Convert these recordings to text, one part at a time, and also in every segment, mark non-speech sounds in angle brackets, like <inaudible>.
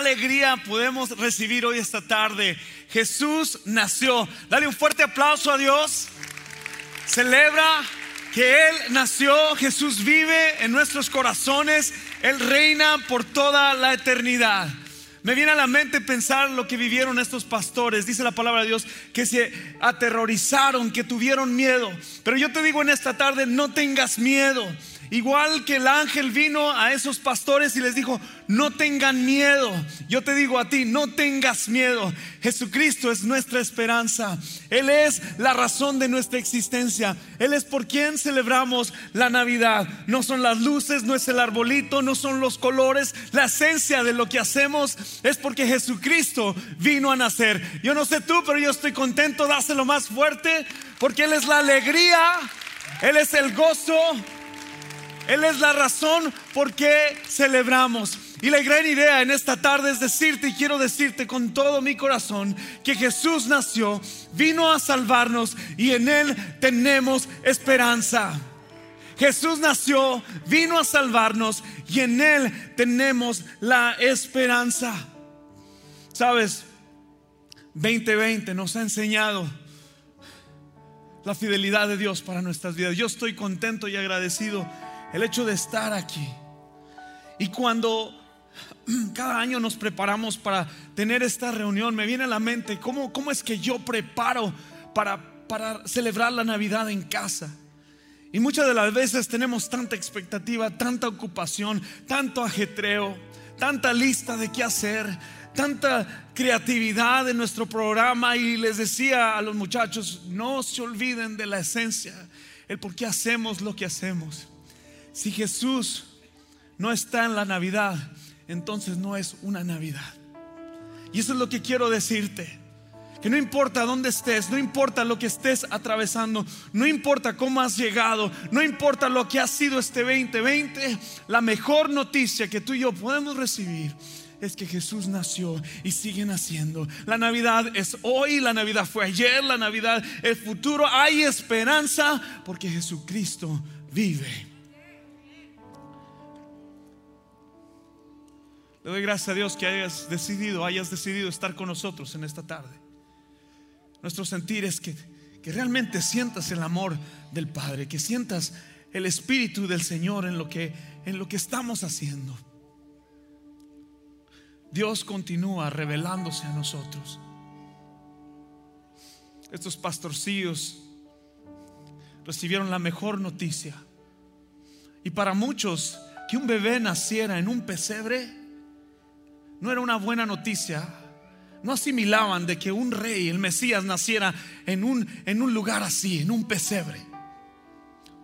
alegría podemos recibir hoy esta tarde. Jesús nació. Dale un fuerte aplauso a Dios. Celebra que Él nació, Jesús vive en nuestros corazones, Él reina por toda la eternidad. Me viene a la mente pensar lo que vivieron estos pastores. Dice la palabra de Dios que se aterrorizaron, que tuvieron miedo. Pero yo te digo en esta tarde, no tengas miedo. Igual que el ángel vino a esos pastores y les dijo, no tengan miedo. Yo te digo a ti, no tengas miedo. Jesucristo es nuestra esperanza. Él es la razón de nuestra existencia. Él es por quien celebramos la Navidad. No son las luces, no es el arbolito, no son los colores. La esencia de lo que hacemos es porque Jesucristo vino a nacer. Yo no sé tú, pero yo estoy contento, dáselo más fuerte, porque Él es la alegría, Él es el gozo. Él es la razón por qué celebramos. Y la gran idea en esta tarde es decirte y quiero decirte con todo mi corazón que Jesús nació, vino a salvarnos y en Él tenemos esperanza. Jesús nació, vino a salvarnos y en Él tenemos la esperanza. Sabes, 2020 nos ha enseñado la fidelidad de Dios para nuestras vidas. Yo estoy contento y agradecido el hecho de estar aquí. Y cuando <clears throat> cada año nos preparamos para tener esta reunión, me viene a la mente cómo, cómo es que yo preparo para, para celebrar la Navidad en casa. Y muchas de las veces tenemos tanta expectativa, tanta ocupación, tanto ajetreo, tanta lista de qué hacer, tanta creatividad en nuestro programa. Y les decía a los muchachos, no se olviden de la esencia, el por qué hacemos lo que hacemos. Si Jesús no está en la Navidad, entonces no es una Navidad. Y eso es lo que quiero decirte. Que no importa dónde estés, no importa lo que estés atravesando, no importa cómo has llegado, no importa lo que ha sido este 2020, la mejor noticia que tú y yo podemos recibir es que Jesús nació y sigue naciendo. La Navidad es hoy, la Navidad fue ayer, la Navidad es futuro. Hay esperanza porque Jesucristo vive. Le doy gracias a Dios que hayas decidido, hayas decidido estar con nosotros en esta tarde. Nuestro sentir es que, que realmente sientas el amor del Padre, que sientas el Espíritu del Señor en lo que, en lo que estamos haciendo. Dios continúa revelándose a nosotros. Estos pastorcillos recibieron la mejor noticia. Y para muchos, que un bebé naciera en un pesebre no era una buena noticia. No asimilaban de que un rey, el Mesías, naciera en un, en un lugar así, en un pesebre.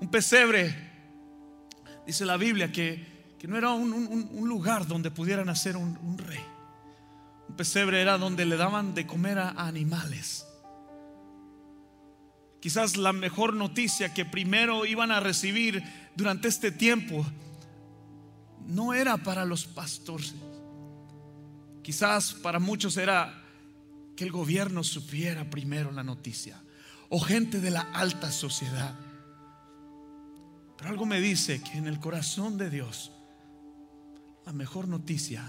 Un pesebre, dice la Biblia, que, no era un, lugar donde pudiera nacer un, rey. Un pesebre era donde le daban de comer a animales. Quizás la mejor noticia que primero iban a recibir durante este tiempo no era para los pastores Quizás para muchos era que el gobierno supiera primero la noticia o gente de la alta sociedad. Pero algo me dice que en el corazón de Dios la mejor noticia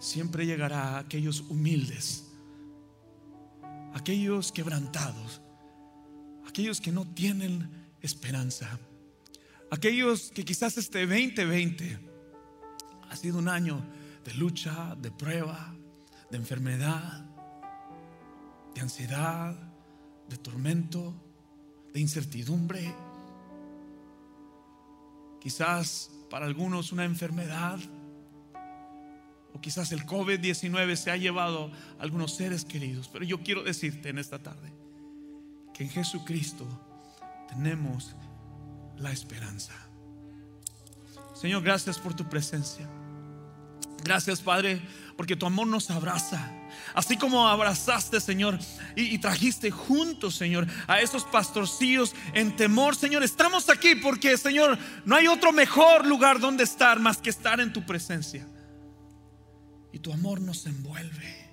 siempre llegará a aquellos humildes, aquellos quebrantados, aquellos que no tienen esperanza, aquellos que quizás este 2020 ha sido un año de lucha, de prueba, de enfermedad, de ansiedad, de tormento, de incertidumbre. Quizás para algunos una enfermedad o quizás el COVID-19 se ha llevado a algunos seres queridos. Pero yo quiero decirte en esta tarde que en Jesucristo tenemos la esperanza. Señor, gracias por tu presencia. Gracias, Padre, porque tu amor nos abraza. Así como abrazaste, Señor, y, trajiste juntos, Señor, a esos pastorcillos en temor, Señor. Estamos aquí porque, Señor, no hay otro mejor lugar donde estar más que estar en tu presencia. Y tu amor nos envuelve.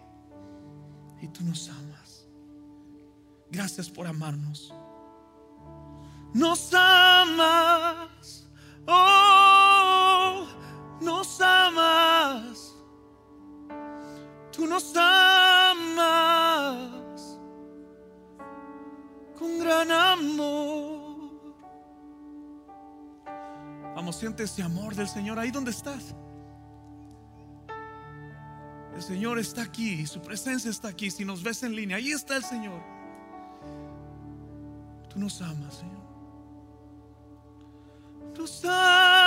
Y tú nos amas. Gracias por amarnos. Nos amas. Oh nos amas. Tú nos amas con gran amor. Vamos, siente ese amor del Señor ahí donde estás. El Señor está aquí, su presencia está aquí. Si nos ves en línea, ahí está el Señor. Tú nos amas, Señor. Nos amas.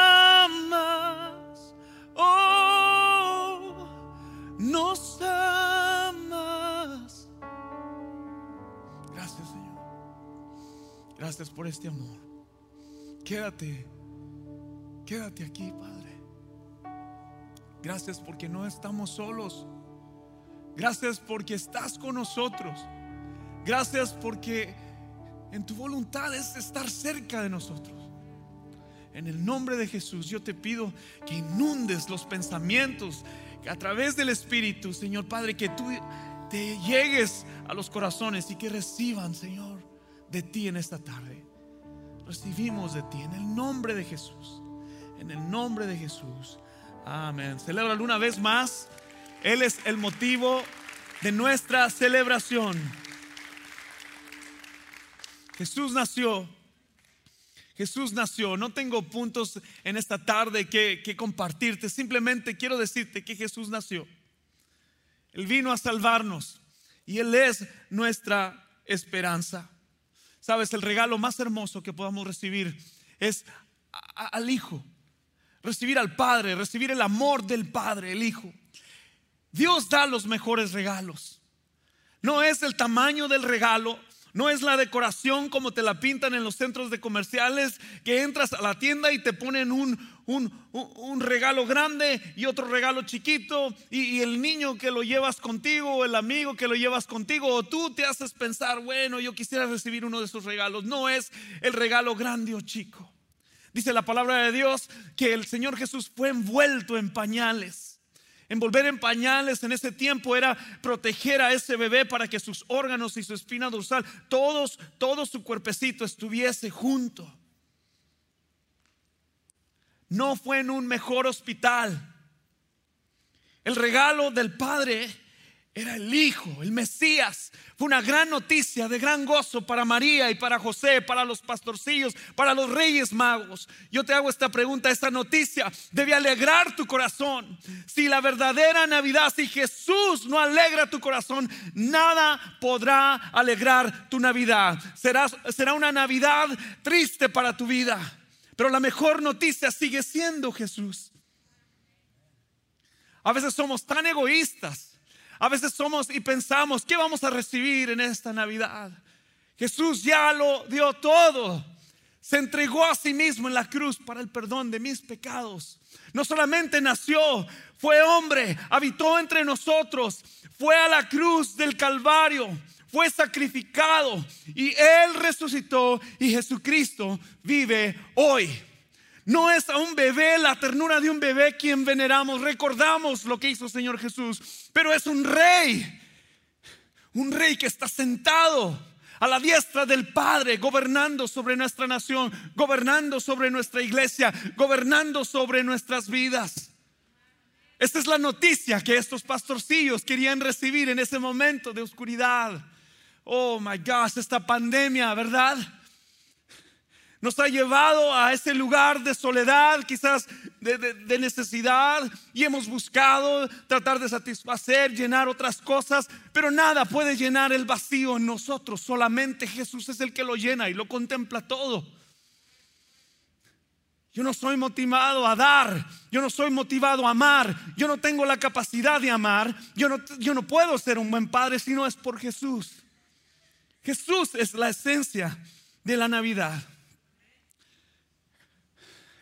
Nos amas. Gracias, Señor. Gracias por este amor. Quédate. Quédate aquí, Padre. Gracias porque no estamos solos. Gracias porque estás con nosotros. Gracias porque en tu voluntad es estar cerca de nosotros. En el nombre de Jesús yo te pido que inundes los pensamientos que a través del Espíritu, Señor Padre, que tú te llegues a los corazones y que reciban, Señor, de ti en esta tarde. Recibimos de ti en el nombre de Jesús. En el nombre de Jesús. Amén. Celébralo una vez más. Él es el motivo de nuestra celebración. Jesús nació. Jesús nació. No tengo puntos en esta tarde que, compartirte. Simplemente quiero decirte que Jesús nació. Él vino a salvarnos y Él es nuestra esperanza. Sabes, el regalo más hermoso que podamos recibir es al Hijo recibir al Padre, recibir el amor del Padre, el Hijo. Dios da los mejores regalos. No es el tamaño del regalo, no es la decoración como te la pintan en los centros de comerciales, que entras a la tienda y te ponen un, un, regalo grande y otro regalo chiquito, y, y, el niño que lo llevas contigo, o el amigo que lo llevas contigo, o tú te haces pensar, bueno, yo quisiera recibir uno de esos regalos. No es el regalo grande o chico. Dice la palabra de Dios que el Señor Jesús fue envuelto en pañales. Envolver en pañales en ese tiempo era proteger a ese bebé para que sus órganos y su espina dorsal, todos, todo su cuerpecito estuviese junto. No fue en un mejor hospital. El regalo del Padre era el Hijo, el Mesías. Fue una gran noticia de gran gozo para María y para José, para los pastorcillos, para los reyes magos. Yo te hago esta pregunta, esta noticia debe alegrar tu corazón. Si la verdadera Navidad, si Jesús no alegra tu corazón, nada podrá alegrar tu Navidad. Será, será una Navidad triste para tu vida. Pero la mejor noticia sigue siendo Jesús. A veces somos tan egoístas a veces somos y pensamos, ¿qué vamos a recibir en esta Navidad? Jesús ya lo dio todo. Se entregó a sí mismo en la cruz para el perdón de mis pecados. No solamente nació, fue hombre, habitó entre nosotros, fue a la cruz del Calvario, fue sacrificado y Él resucitó y Jesucristo vive hoy. No es a un bebé, la ternura de un bebé quien veneramos, recordamos lo que hizo el Señor Jesús, pero es un rey, un rey que está sentado a la diestra del Padre, gobernando sobre nuestra nación, gobernando sobre nuestra iglesia, gobernando sobre nuestras vidas. Esta es la noticia que estos pastorcillos querían recibir en ese momento de oscuridad. Oh my gosh, esta pandemia, ¿verdad? Nos ha llevado a ese lugar de soledad, quizás de, necesidad, y hemos buscado tratar de satisfacer, llenar otras cosas, pero nada puede llenar el vacío en nosotros, solamente Jesús es el que lo llena y lo contempla todo. Yo no soy motivado a dar, yo no soy motivado a amar, yo no tengo la capacidad de amar, yo no, yo no puedo ser un buen padre si no es por Jesús. Jesús es la esencia de la Navidad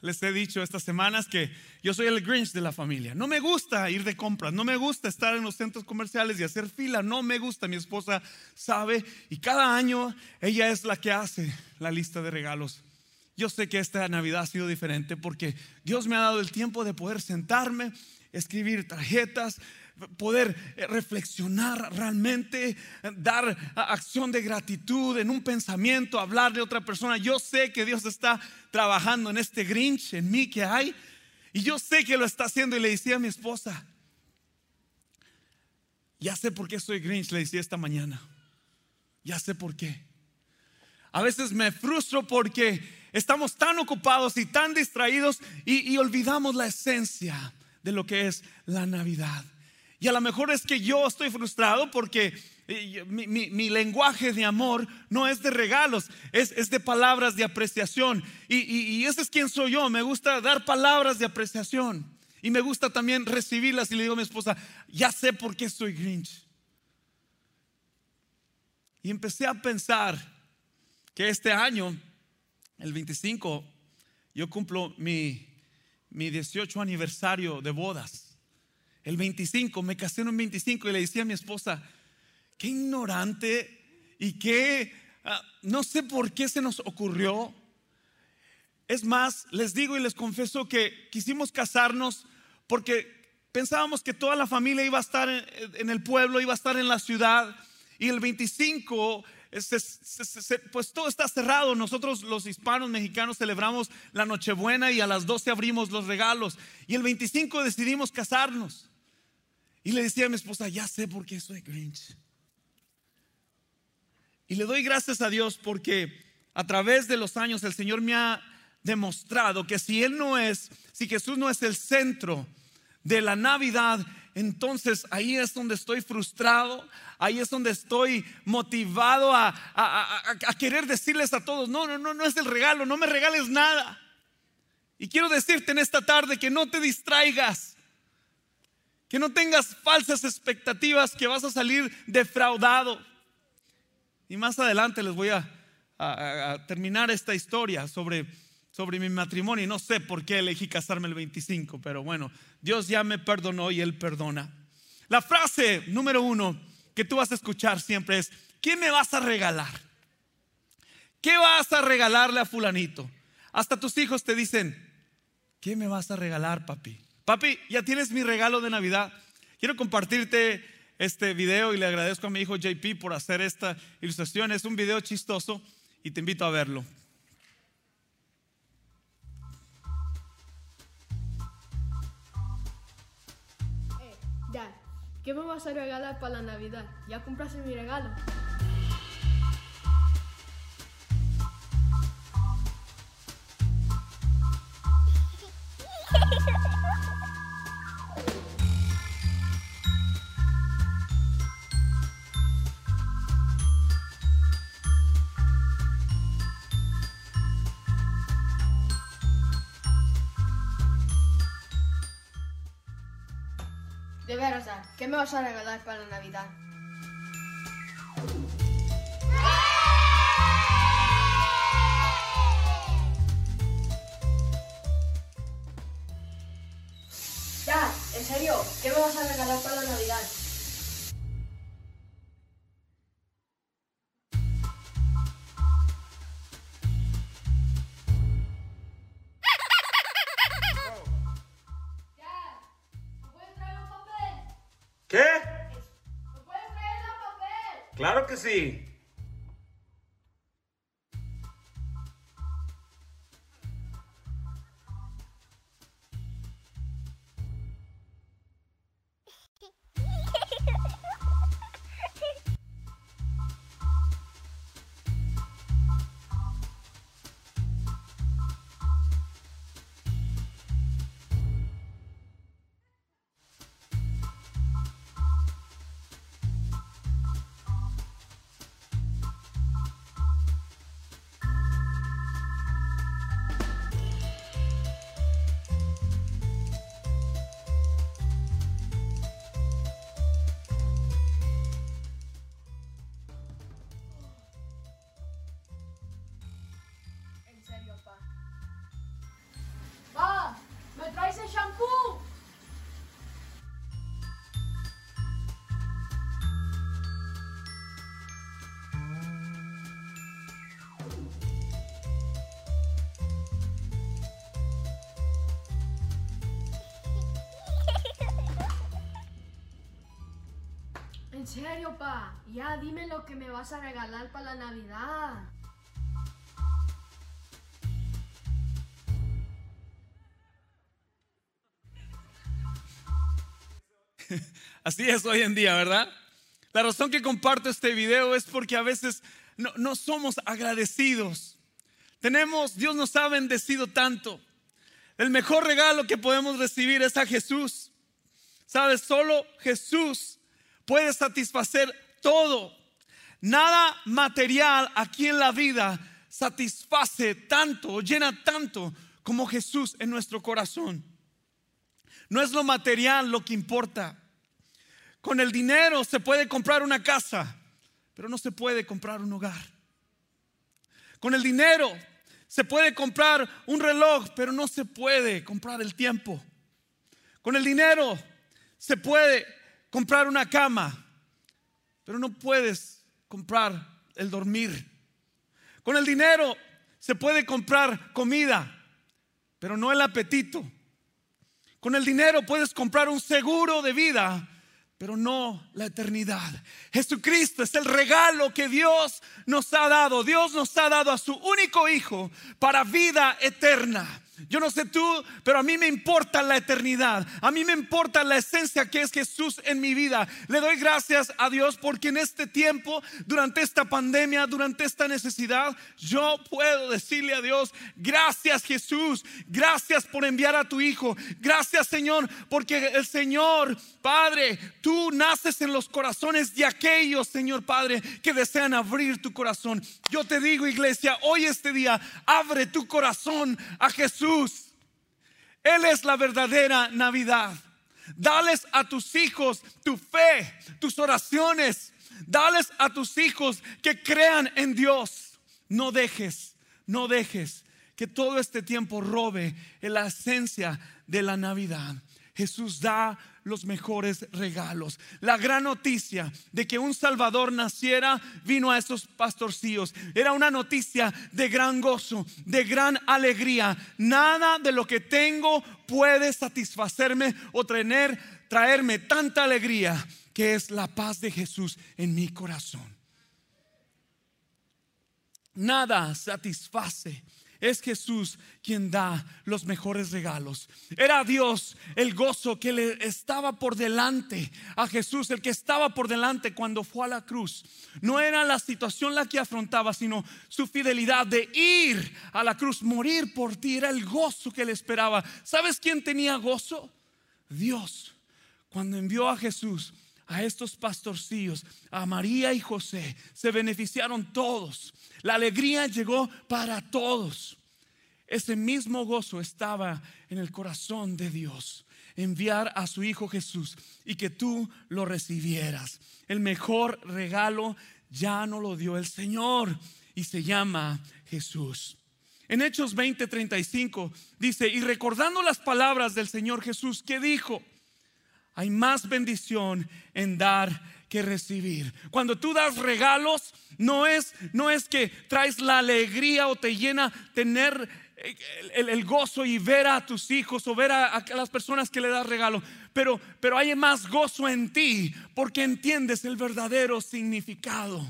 les he dicho estas semanas que yo soy el Grinch de la familia. No me gusta ir de compras, no me gusta estar en los centros comerciales y hacer fila, no me gusta. Mi esposa sabe y cada año ella es la que hace la lista de regalos. Yo sé que esta Navidad ha sido diferente porque Dios me ha dado el tiempo de poder sentarme, escribir tarjetas, poder eh, reflexionar realmente, dar acción de gratitud en un pensamiento, hablar de otra persona. Yo sé que Dios está trabajando en este Grinch, en mí que hay, y yo sé que lo está haciendo y le decía a mi esposa, Ya sé por qué soy Grinch, le decía esta mañana. Ya sé por qué. A veces me frustro porque estamos tan ocupados y tan distraídos y, olvidamos la esencia de lo que es la Navidad. Y a lo mejor es que yo estoy frustrado porque eh, mi, lenguaje de amor no es de regalos, es, de palabras de apreciación. Y, y, ese es quien soy yo, me gusta dar palabras de apreciación. Y me gusta también recibirlas y le digo a mi esposa, ya sé por qué soy Grinch. Y empecé a pensar que este año, el 25, yo cumplo mi, mi 18 aniversario de bodas. El 25, me casé en un 25 y le decía a mi esposa, qué ignorante y qué, ah, no sé por qué se nos ocurrió. Es más, les digo y les confieso que quisimos casarnos porque pensábamos que toda la familia iba a estar en, el pueblo, iba a estar en la ciudad. Y el 25 pues todo está cerrado. Nosotros los hispanos mexicanos celebramos la Nochebuena y a las 12 abrimos los regalos. Y el 25 decidimos casarnos. Y le decía a mi esposa, ya sé por qué soy Grinch. Y le doy gracias a Dios porque a través de los años el Señor me ha demostrado que si Él no es, si Jesús no es el centro de la Navidad, entonces ahí es donde estoy frustrado, ahí es donde estoy motivado a, querer decirles a todos, no, no, no, no es el regalo, no me regales nada. Y quiero decirte en esta tarde que no te distraigas, que no tengas falsas expectativas, que vas a salir defraudado. Y más adelante les voy a, terminar esta historia sobre sobre mi matrimonio y no sé por qué elegí casarme el 25, pero bueno, Dios ya me perdonó y Él perdona. La frase número uno que tú vas a escuchar siempre es, ¿qué me vas a regalar? ¿Qué vas a regalarle a fulanito? Hasta tus hijos te dicen, ¿qué me vas a regalar, papi? Papi, ya tienes mi regalo de Navidad. Quiero compartirte este video y le agradezco a mi hijo JP por hacer esta ilustración. Es un video chistoso y te invito a verlo. ¿Qué me vas a regalar para la Navidad? ¿Ya compraste mi regalo? <laughs> De veras, ¿qué me vas a regalar para la Navidad? Ya, en serio, ¿qué me vas a regalar para la Navidad? Serio, pa. Ya dime lo que me vas a regalar para la Navidad. <laughs> Así es hoy en día, ¿verdad? La razón que comparto este video es porque a veces no, no somos agradecidos. Tenemos, Dios nos ha bendecido tanto. El mejor regalo que podemos recibir es a Jesús. Sabes, solo Jesús puede satisfacer todo. Nada material aquí en la vida satisface tanto, llena tanto como Jesús en nuestro corazón. No es lo material lo que importa. Con el dinero se puede comprar una casa, pero no se puede comprar un hogar. Con el dinero se puede comprar un reloj, pero no se puede comprar el tiempo. Con el dinero se puede comprar una cama, pero no puedes comprar el dormir. Con el dinero se puede comprar comida, pero no el apetito. Con el dinero puedes comprar un seguro de vida, pero no la eternidad. Jesucristo es el regalo que Dios nos ha dado. Dios nos ha dado a su único Hijo para vida eterna. Yo no sé tú, pero a mí me importa la eternidad. A mí me importa la esencia que es Jesús en mi vida. Le doy gracias a Dios porque en este tiempo, durante esta pandemia, durante esta necesidad, yo puedo decirle a Dios, gracias Jesús, gracias por enviar a tu Hijo. Gracias Señor, porque el Señor, Padre, tú naces en los corazones de aquellos, Señor Padre, que desean abrir tu corazón. Yo te digo, iglesia, hoy este día, abre tu corazón a Jesús. Él es la verdadera Navidad. Dales a tus hijos tu fe, tus oraciones. Dales a tus hijos que crean en Dios. No dejes, no dejes que todo este tiempo robe la esencia de la Navidad. Jesús da los mejores regalos. La gran noticia de que un Salvador naciera vino a esos pastorcillos. Era una noticia de gran gozo, de gran alegría. Nada de lo que tengo puede satisfacerme o traerme tanta alegría que es la paz de Jesús en mi corazón. Nada satisface es Jesús quien da los mejores regalos. Era Dios el gozo que le estaba por delante a Jesús, el que estaba por delante cuando fue a la cruz. No era la situación la que afrontaba, sino su fidelidad de ir a la cruz, morir por ti. Era el gozo que le esperaba. ¿Sabes quién tenía gozo? Dios. Cuando envió a Jesús a estos pastorcillos, a María y José, se beneficiaron todos. La alegría llegó para todos. Ese mismo gozo estaba en el corazón de Dios. Enviar a su Hijo Jesús y que tú lo recibieras. El mejor regalo ya no lo dio el Señor y se llama Jesús. En Hechos 20:35 dice, y recordando las palabras del Señor Jesús que dijo, hay más bendición en dar que recibir. Cuando tú das regalos, no es, no es que traes la alegría o te llena tener el, gozo y ver a tus hijos o ver a, a, las personas que le das regalo. Pero, pero hay más gozo en ti porque entiendes el verdadero significado.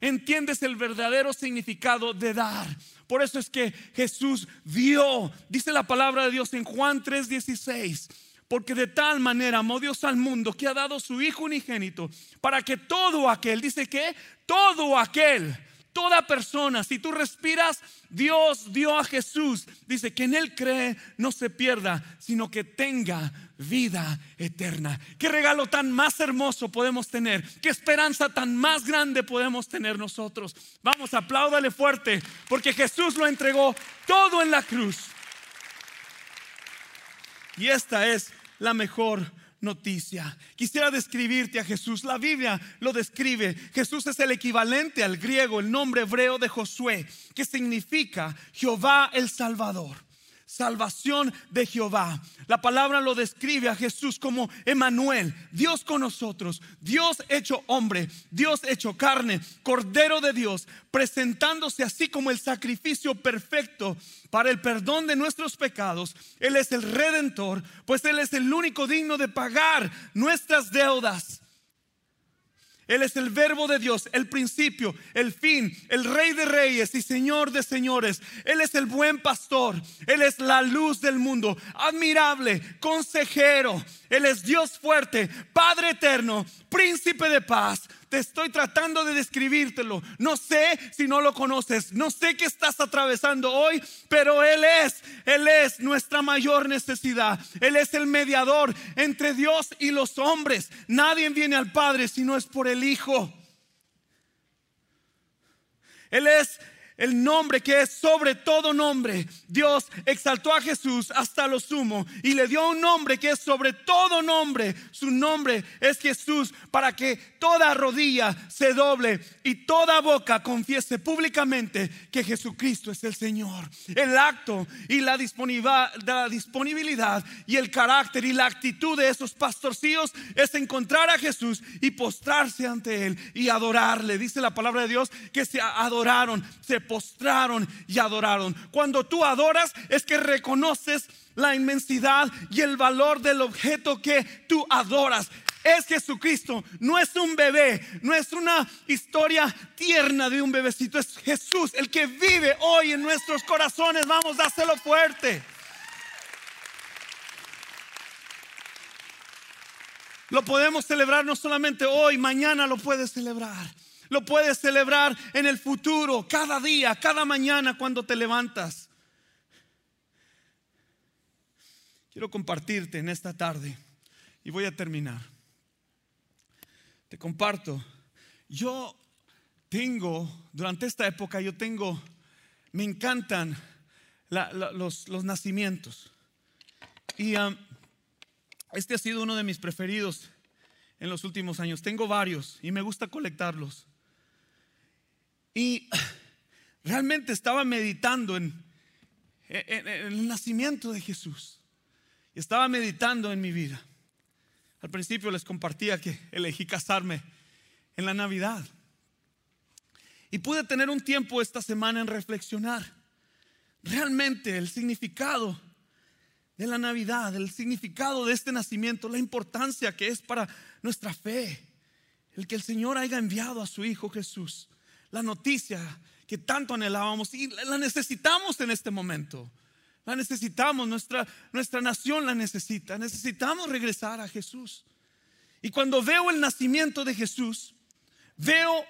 Entiendes el verdadero significado de dar. Por eso es que Jesús dio, dice la palabra de Dios en Juan 3:16 porque de tal manera amó Dios al mundo que ha dado su Hijo unigénito para que todo aquel, dice que todo aquel, toda persona, si tú respiras, Dios dio a Jesús, dice que en Él cree, no se pierda, sino que tenga vida eterna. Qué regalo tan más hermoso podemos tener, qué esperanza tan más grande podemos tener nosotros. Vamos, apláudale fuerte, porque Jesús lo entregó todo en la cruz. Y esta es la mejor noticia. Quisiera describirte a Jesús. La Biblia lo describe. Jesús es el equivalente al griego, el nombre hebreo de Josué, que significa Jehová el Salvador salvación de Jehová. La palabra lo describe a Jesús como Emanuel, Dios con nosotros, Dios hecho hombre, Dios hecho carne, Cordero de Dios, presentándose así como el sacrificio perfecto para el perdón de nuestros pecados. Él es el redentor, pues Él es el único digno de pagar nuestras deudas. Él es el verbo de Dios, el principio, el fin, el rey de reyes y señor de señores. Él es el buen pastor. Él es la luz del mundo, admirable, consejero. Él es Dios fuerte, Padre eterno, príncipe de paz. Te estoy tratando de describírtelo. No sé si no lo conoces. No sé qué estás atravesando hoy, pero Él es, Él es nuestra mayor necesidad. Él es el mediador entre Dios y los hombres. Nadie viene al Padre si no es por el Hijo. Él es el nombre que es sobre todo nombre. Dios exaltó a Jesús hasta lo sumo y le dio un nombre que es sobre todo nombre. Su nombre es Jesús para que toda rodilla se doble y toda boca confiese públicamente que Jesucristo es el Señor. El acto y la disponibilidad y el carácter y la actitud de esos pastorcillos es encontrar a Jesús y postrarse ante Él y adorarle. Dice la palabra de Dios que se adoraron, se postraron y adoraron. Cuando tú adoras es que reconoces la inmensidad y el valor del objeto que tú adoras. Es Jesucristo, no es un bebé, no es una historia tierna de un bebecito, es Jesús el que vive hoy en nuestros corazones. Vamos, dáselo fuerte. Lo podemos celebrar no solamente hoy, mañana lo puedes celebrar. Lo puedes celebrar en el futuro, cada día, cada mañana cuando te levantas. Quiero compartirte en esta tarde y voy a terminar. Te comparto. Yo tengo, durante esta época, yo tengo, me encantan los, nacimientos. Y este ha sido uno de mis preferidos en los últimos años. Tengo varios y me gusta colectarlos. Y realmente estaba meditando en, el nacimiento de Jesús. Estaba meditando en mi vida. Al principio les compartía que elegí casarme en la Navidad. Y pude tener un tiempo esta semana en reflexionar realmente el significado de la Navidad, el significado de este nacimiento, la importancia que es para nuestra fe, el que el Señor haya enviado a su Hijo Jesús la noticia que tanto anhelábamos y la necesitamos en este momento. La necesitamos, nuestra, nuestra nación la necesita. Necesitamos regresar a Jesús. Y cuando veo el nacimiento de Jesús, veo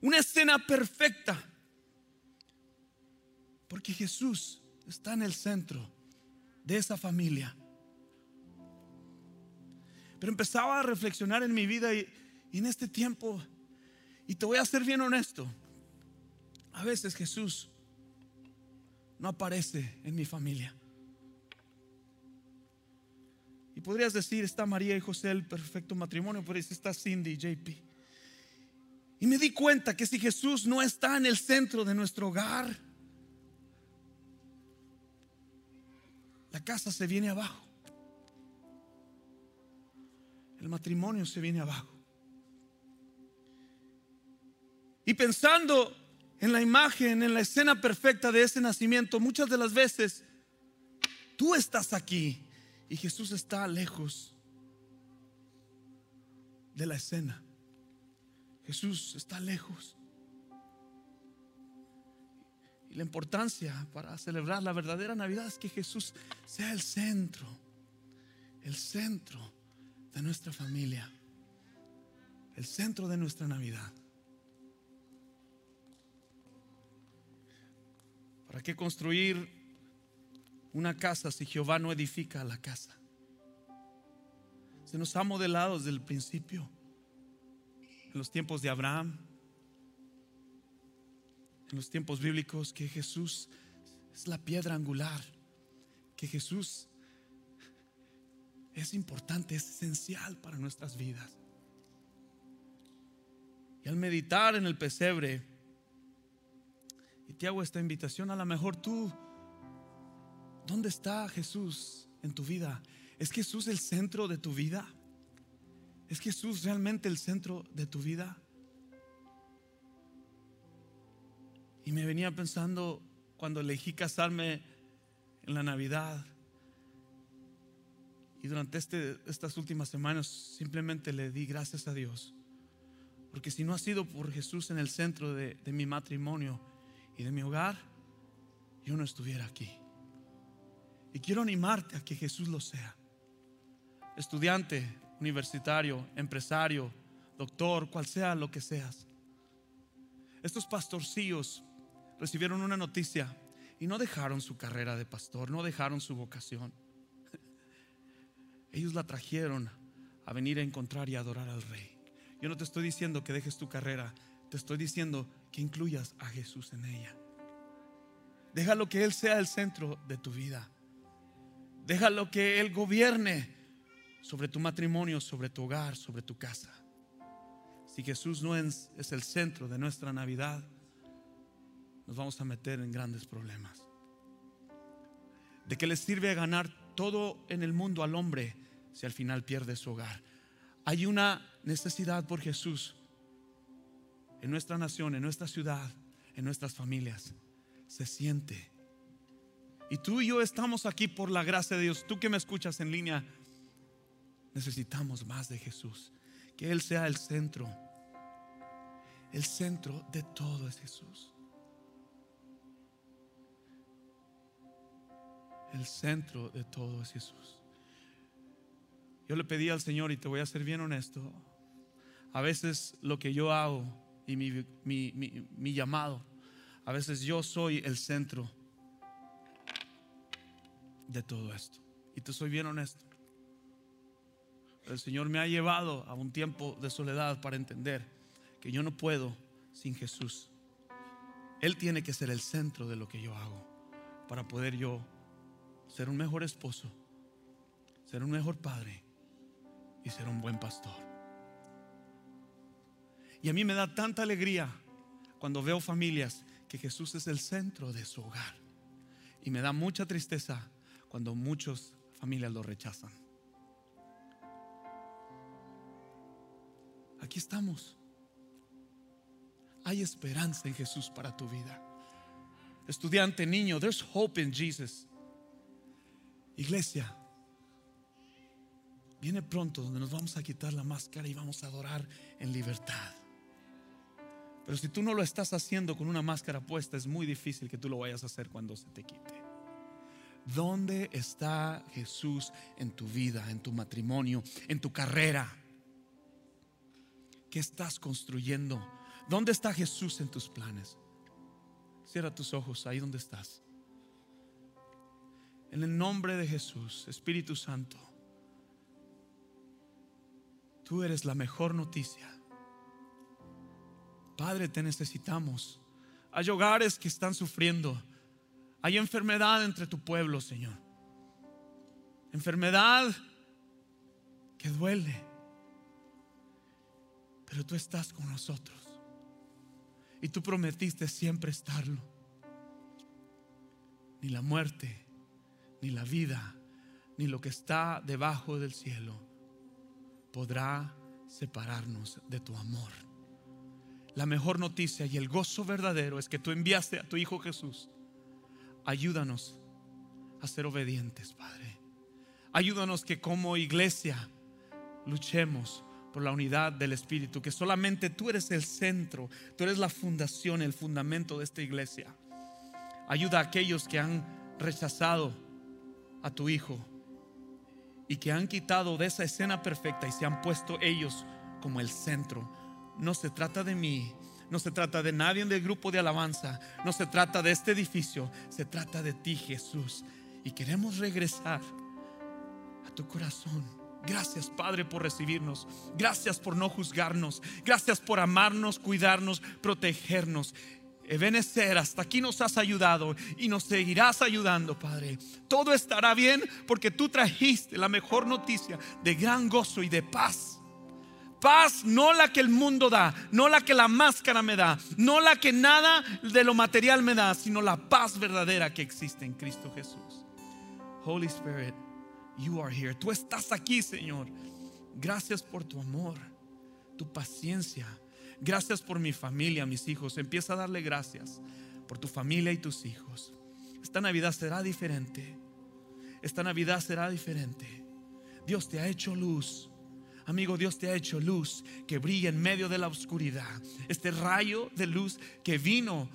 una escena perfecta. Porque Jesús está en el centro de esa familia. Pero empezaba a reflexionar en mi vida y, y en este tiempo y te voy a ser bien honesto. A veces Jesús no aparece en mi familia. Y podrías decir, está María y José el perfecto matrimonio, pero está Cindy y JP. Y me di cuenta que si Jesús no está en el centro de nuestro hogar, la casa se viene abajo. El matrimonio se viene abajo. Y pensando en la imagen, en la escena perfecta de ese nacimiento, muchas de las veces tú estás aquí y Jesús está lejos de la escena. Jesús está lejos. Y la importancia para celebrar la verdadera Navidad es que Jesús sea el centro, el centro de nuestra familia, el centro de nuestra Navidad. ¿Para qué construir una casa si Jehová no edifica la casa? Se nos ha modelado desde el principio, en los tiempos de Abraham, en los tiempos bíblicos, que Jesús es la piedra angular, que Jesús es importante, es esencial para nuestras vidas. Y al meditar en el pesebre, te hago esta invitación, a lo mejor tú, ¿dónde está Jesús en tu vida? ¿Es Jesús el centro de tu vida? ¿Es Jesús realmente el centro de tu vida? Y me venía pensando cuando elegí casarme en la Navidad. Y durante este, estas últimas semanas simplemente le di gracias a Dios. Porque si no ha sido por Jesús en el centro de, de mi matrimonio y de mi hogar, yo no estuviera aquí. Y quiero animarte a que Jesús lo sea. Estudiante, universitario, empresario, doctor, cual sea lo que seas. Estos pastorcillos recibieron una noticia y no dejaron su carrera de pastor, no dejaron su vocación. Ellos la trajeron a venir a encontrar y adorar al rey. Yo no te estoy diciendo que dejes tu carrera, te estoy diciendo que incluyas a Jesús en ella. Déjalo que Él sea el centro de tu vida. Déjalo que Él gobierne sobre tu matrimonio, sobre tu hogar, sobre tu casa. Si Jesús no es, es el centro de nuestra Navidad, nos vamos a meter en grandes problemas. ¿De qué le sirve ganar todo en el mundo al hombre si al final pierde su hogar? Hay una necesidad por Jesús en nuestra nación, en nuestra ciudad, en nuestras familias. Se siente. Y tú y yo estamos aquí por la gracia de Dios. Tú que me escuchas en línea, necesitamos más de Jesús. Que Él sea el centro. El centro de todo es Jesús. El centro de todo es Jesús. Yo le pedí al Señor, y te voy a ser bien honesto, a veces lo que yo hago y mi, mi, llamado, a veces yo soy el centro de todo esto. Y te soy bien honesto. El Señor me ha llevado a un tiempo de soledad para entender que yo no puedo sin Jesús. Él tiene que ser el centro de lo que yo hago para poder yo ser un mejor esposo, ser un mejor padre y ser un buen pastor. Y a mí me da tanta alegría cuando veo familias que Jesús es el centro de su hogar. Y me da mucha tristeza cuando muchas familias lo rechazan. Aquí estamos. Hay esperanza en Jesús para tu vida. Estudiante, niño, there's hope in Jesus. Iglesia, viene pronto donde nos vamos a quitar la máscara y vamos a adorar en libertad. Pero si tú no lo estás haciendo con una máscara puesta, es muy difícil que tú lo vayas a hacer cuando se te quite. ¿Dónde está Jesús en tu vida, en tu matrimonio, en tu carrera? ¿Qué estás construyendo? ¿Dónde está Jesús en tus planes? Cierra tus ojos ahí donde estás. En el nombre de Jesús, Espíritu Santo, tú eres la mejor noticia. Padre, te necesitamos. Hay hogares que están sufriendo. Hay enfermedad entre tu pueblo, Señor. Enfermedad que duele. Pero tú estás con nosotros. Y tú prometiste siempre estarlo. Ni la muerte, ni la vida, ni lo que está debajo del cielo podrá separarnos de tu amor. La mejor noticia y el gozo verdadero es que tú enviaste a tu Hijo Jesús. Ayúdanos a ser obedientes, Padre. Ayúdanos que como iglesia luchemos por la unidad del Espíritu, que solamente tú eres el centro, tú eres la fundación, el fundamento de esta iglesia. Ayuda a aquellos que han rechazado a tu Hijo y que han quitado de esa escena perfecta y se han puesto ellos como el centro. No se trata de mí, no se trata de nadie del grupo de alabanza, no se trata de este edificio, se trata de ti Jesús. Y queremos regresar a tu corazón. Gracias Padre por recibirnos. Gracias por no juzgarnos. Gracias por amarnos, cuidarnos, protegernos. Ebenecer, hasta aquí nos has ayudado y nos seguirás ayudando, Padre. Todo estará bien porque tú trajiste la mejor noticia de gran gozo y de paz. Paz no la que el mundo da, no la que la máscara me da, no la que nada de lo material me da, sino la paz verdadera que existe en Cristo Jesús. Holy Spirit, you are here. Tú estás aquí, Señor. Gracias por tu amor, tu paciencia Gracias por mi familia, mis hijos. Empieza a darle gracias por tu familia y tus hijos. Esta Navidad será diferente. Esta Navidad será diferente. Dios te ha hecho luz. Amigo, Dios te ha hecho luz que brilla en medio de la oscuridad. Este rayo de luz que vino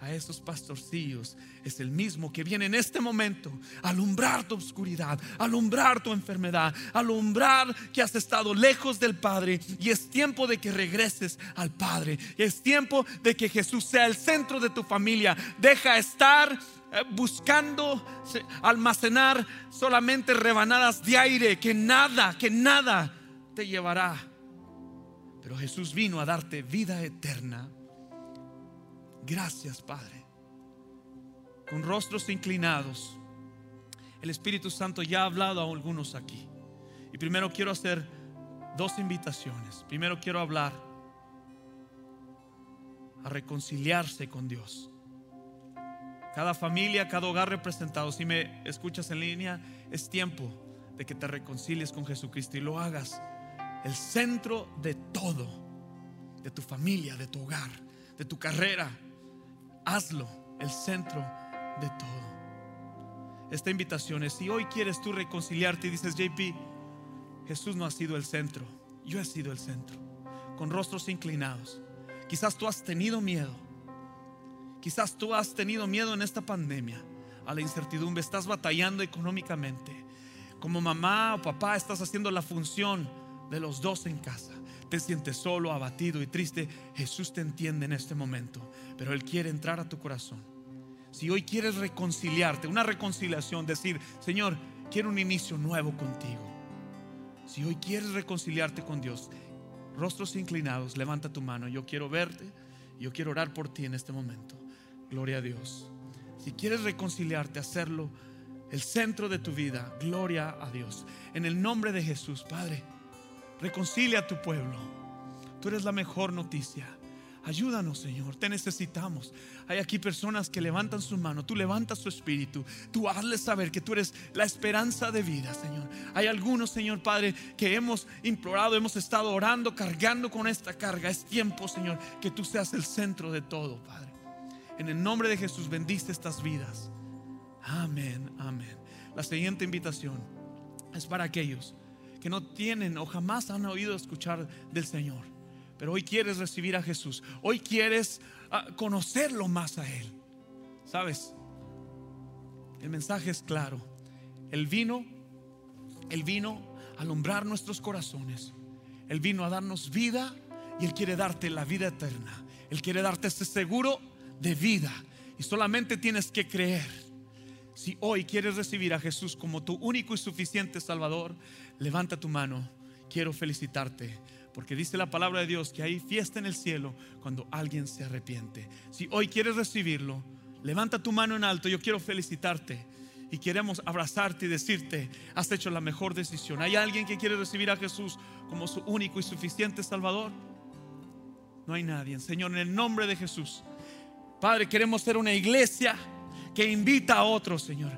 a esos pastorcillos es el mismo que viene en este momento a alumbrar tu oscuridad, alumbrar tu enfermedad, alumbrar que has estado lejos del Padre y es tiempo de que regreses al Padre. Es tiempo de que Jesús sea el centro de tu familia. Deja estar eh, buscando almacenar solamente rebanadas de aire, que nada, que nada te llevará. Pero Jesús vino a darte vida eterna. Gracias, Padre. Con rostros inclinados, el Espíritu Santo ya ha hablado a algunos aquí. Y primero quiero hacer dos invitaciones. Primero quiero hablar a reconciliarse con Dios. Cada familia, cada hogar representado, si me escuchas en línea, es tiempo de que te reconcilies con Jesucristo y lo hagas el centro de todo, de tu familia, de tu hogar, de tu carrera. Hazlo el centro de todo. Esta invitación es, si hoy quieres tú reconciliarte y dices, JP, Jesús no ha sido el centro, yo he sido el centro, con rostros inclinados. Quizás tú has tenido miedo Quizás tú has tenido miedo en esta pandemia a la incertidumbre, estás batallando económicamente. Como mamá o papá estás haciendo la función de los dos en casa. Te sientes solo, abatido y triste. Jesús te entiende en este momento, pero Él quiere entrar a tu corazón. Si hoy quieres reconciliarte, una reconciliación, decir, Señor, quiero un inicio nuevo contigo. Si hoy quieres reconciliarte con Dios, rostros inclinados, levanta tu mano. Yo quiero verte, yo quiero orar por ti en este momento. Gloria a Dios. Si quieres reconciliarte, hacerlo el centro de tu vida, gloria a Dios. En el nombre de Jesús, Padre, reconcilia a tu pueblo. Tú eres la mejor noticia. Ayúdanos, Señor, te necesitamos. Hay aquí personas que levantan su mano, tú levantas su espíritu, tú hazles saber que tú eres la esperanza de vida, Señor. Hay algunos, Señor Padre, que hemos implorado, hemos estado orando, cargando con esta carga. Es tiempo, Señor, que tú seas el centro de todo, Padre. En el nombre de Jesús bendice estas vidas. Amén, amén. La siguiente invitación es para aquellos que no tienen o jamás han oído escuchar del Señor. Pero hoy quieres recibir a Jesús. Hoy quieres ah, conocerlo más a Él. ¿Sabes? El mensaje es claro. Él vino, Él vino a alumbrar nuestros corazones. Él vino a darnos vida y Él quiere darte la vida eterna. Él quiere darte este seguro de vida. Y solamente tienes que creer. Si hoy quieres recibir a Jesús como tu único y suficiente Salvador, levanta tu mano. Quiero felicitarte. Porque dice la palabra de Dios que hay fiesta en el cielo cuando alguien se arrepiente. Si hoy quieres recibirlo, levanta tu mano en alto. Yo quiero felicitarte. Y queremos abrazarte y decirte, has hecho la mejor decisión. ¿Hay alguien que quiere recibir a Jesús como su único y suficiente Salvador? No hay nadie. Señor, en el nombre de Jesús. Padre, queremos ser una iglesia que invita a otros, Señor.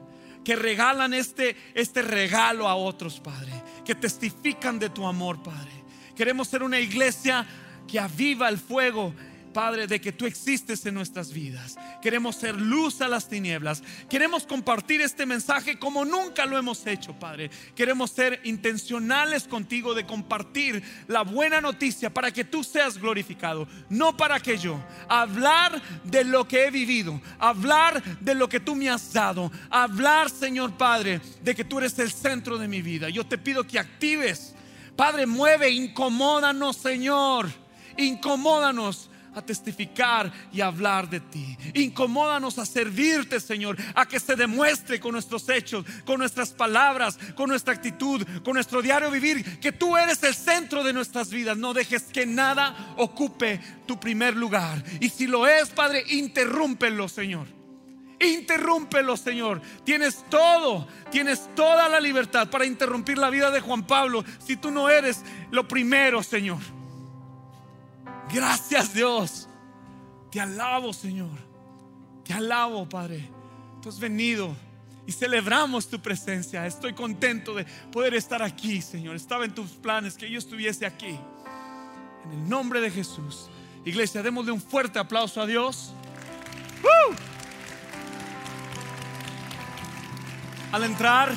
Que regalan este, este regalo a otros, Padre. Que testifican de tu amor, Padre. Queremos ser una iglesia que aviva el fuego Padre, de que tú existes en nuestras vidas. Queremos ser luz a las tinieblas. Queremos compartir este mensaje como nunca lo hemos hecho, Padre. Queremos ser intencionales contigo de compartir la buena noticia para que tú seas glorificado, no para que yo. Hablar de lo que he vivido, hablar de lo que tú me has dado, hablar, Señor Padre, de que tú eres el centro de mi vida. Yo te pido que actives. Padre, mueve, incomódanos, Señor. Incomódanos a testificar y hablar de ti. Incomódanos a servirte, Señor, a que se demuestre con nuestros hechos, con nuestras palabras, con nuestra actitud, con nuestro diario vivir, que tú eres el centro de nuestras vidas. No dejes que nada ocupe tu primer lugar. Y si lo es, Padre, interrúmpelo, Señor. Interrúmpelo, Señor. Tienes todo, tienes toda la libertad para interrumpir la vida de Juan Pablo si tú no eres lo primero, Señor. Gracias Dios. Te alabo Señor. Te alabo Padre. Tú has venido y celebramos tu presencia. Estoy contento de poder estar aquí Señor. Estaba en tus planes que yo estuviese aquí. En el nombre de Jesús. Iglesia, démosle un fuerte aplauso a Dios. Al entrar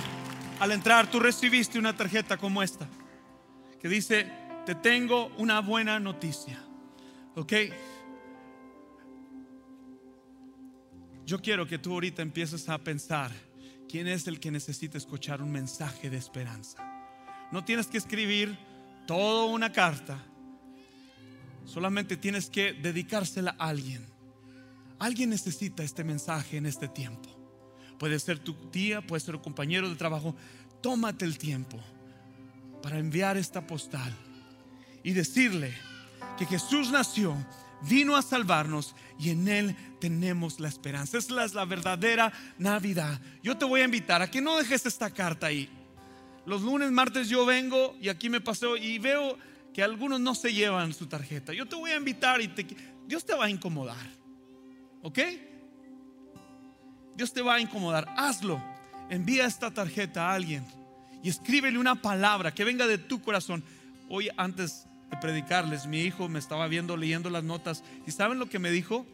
al entrar tú recibiste una tarjeta como esta, que dice, te tengo una buena noticia. ¿Ok? Yo quiero que tú ahorita empieces a pensar quién es el que necesita escuchar un mensaje de esperanza. No tienes que escribir toda una carta, solamente tienes que dedicársela a alguien. Alguien necesita este mensaje en este tiempo. Puede ser tu tía, puede ser un compañero de trabajo. Tómate el tiempo para enviar esta postal y decirle que Jesús nació, vino a salvarnos y en Él tenemos la esperanza. Es la, es la verdadera Navidad. Yo te voy a invitar a que no dejes esta carta ahí. Los lunes, martes yo vengo y aquí me paseo y veo que algunos no se llevan su tarjeta. Yo te voy a invitar y te, Dios te va a incomodar. ¿Ok? Dios te va a incomodar. Hazlo. Envía esta tarjeta a alguien y escríbele una palabra que venga de tu corazón. Hoy antes predicarles, mi hijo me estaba viendo leyendo las notas y ¿saben lo que me dijo?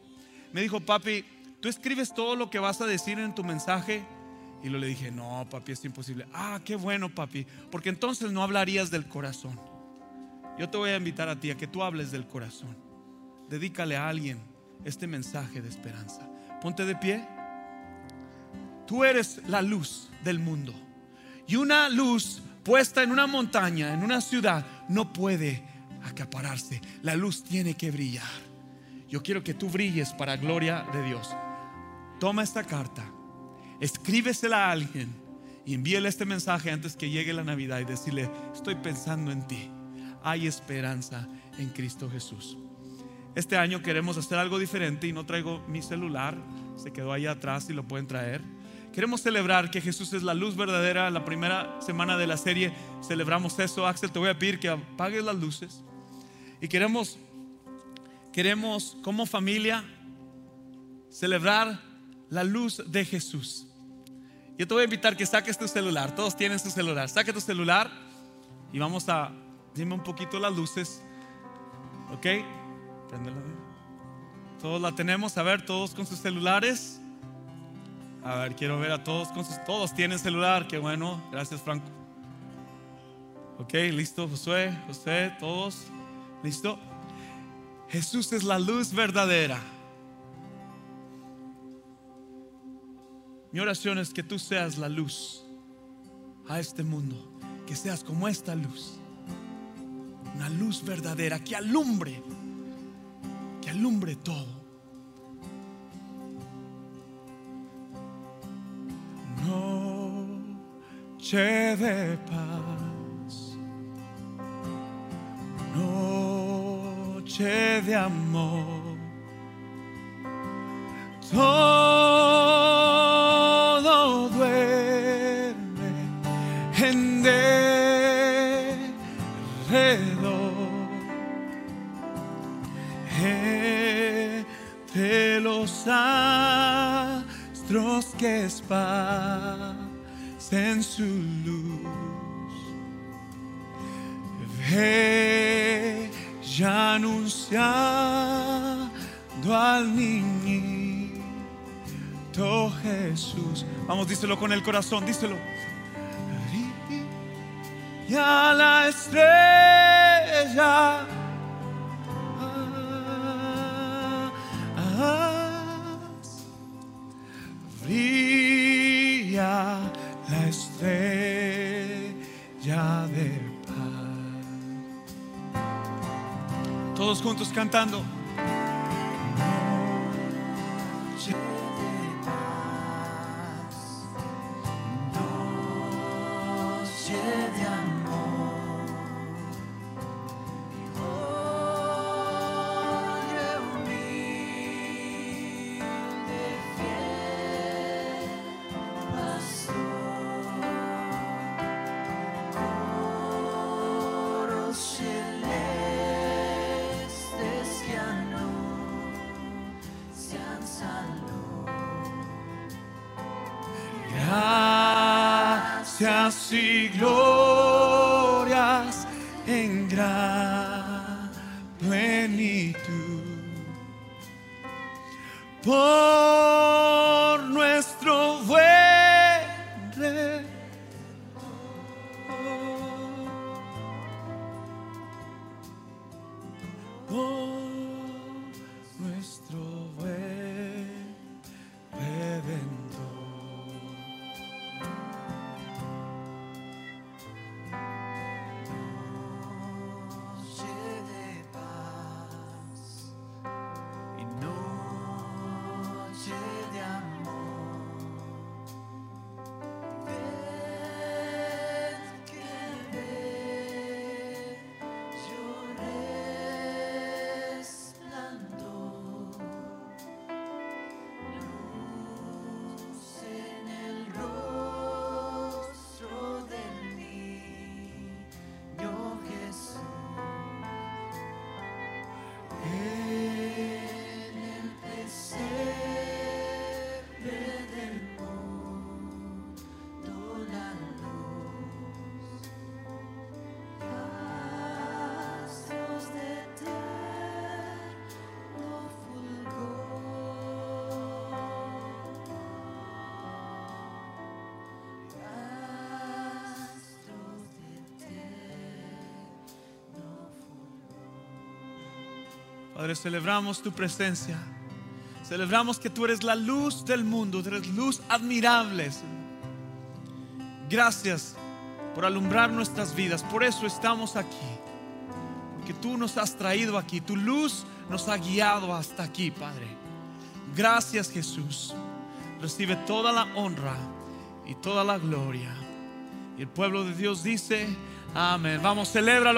Me dijo, papi, tú escribes todo lo que vas a decir en tu mensaje. Y le dije, no, papi, es imposible. Ah, qué bueno, papi, porque entonces no hablarías del corazón. Yo te voy a invitar a ti a que tú hables del corazón. Dedícale a alguien este mensaje de esperanza. Ponte de pie. Tú eres la luz del mundo. Y una luz puesta en una montaña, en una ciudad, no puede acapararse. La luz tiene que brillar. Yo quiero que tú brilles para gloria de Dios. Toma esta carta, escríbesela a alguien y envíele este mensaje antes que llegue la Navidad y decirle, estoy pensando en ti. Hay esperanza en Cristo Jesús. Este año queremos hacer algo diferente y no traigo mi celular, se quedó ahí atrás y lo pueden traer. Queremos celebrar que Jesús es la luz verdadera. La primera semana de la serie celebramos eso. Axel, te voy a pedir que apagues las luces. Y queremos, queremos como familia celebrar la luz de Jesús. Yo te voy a invitar que saques tu celular. Todos tienen su celular. Saque tu celular y vamos a, dime un poquito las luces. ¿Ok? Todos la tenemos. A ver, todos con sus celulares. A ver, quiero ver a todos con sus. Todos tienen celular. Qué bueno. Gracias, Franco. Ok, listo, Josué, José, todos. ¿Listo? Jesús es la luz verdadera. Mi oración es que tú seas la luz a este mundo, que seas como esta luz, una luz verdadera que alumbre, que alumbre todo. Noche de paz, noche de amor. Todo duerme en derredor. Entre los astros que esparcen su luz. Ve ya anunciando al niñito Jesús. Vamos, díselo con el corazón, díselo. Y a la estrella. Cantando. Gracias y glorias Padre, celebramos tu presencia. Celebramos que tú eres la luz del mundo, eres luz admirable. Gracias por alumbrar nuestras vidas. Por eso estamos aquí. Porque tú nos has traído aquí. Tu luz nos ha guiado hasta aquí, Padre. Gracias, Jesús. Recibe toda la honra y toda la gloria. Y el pueblo de Dios dice, amén. Vamos, celébralo.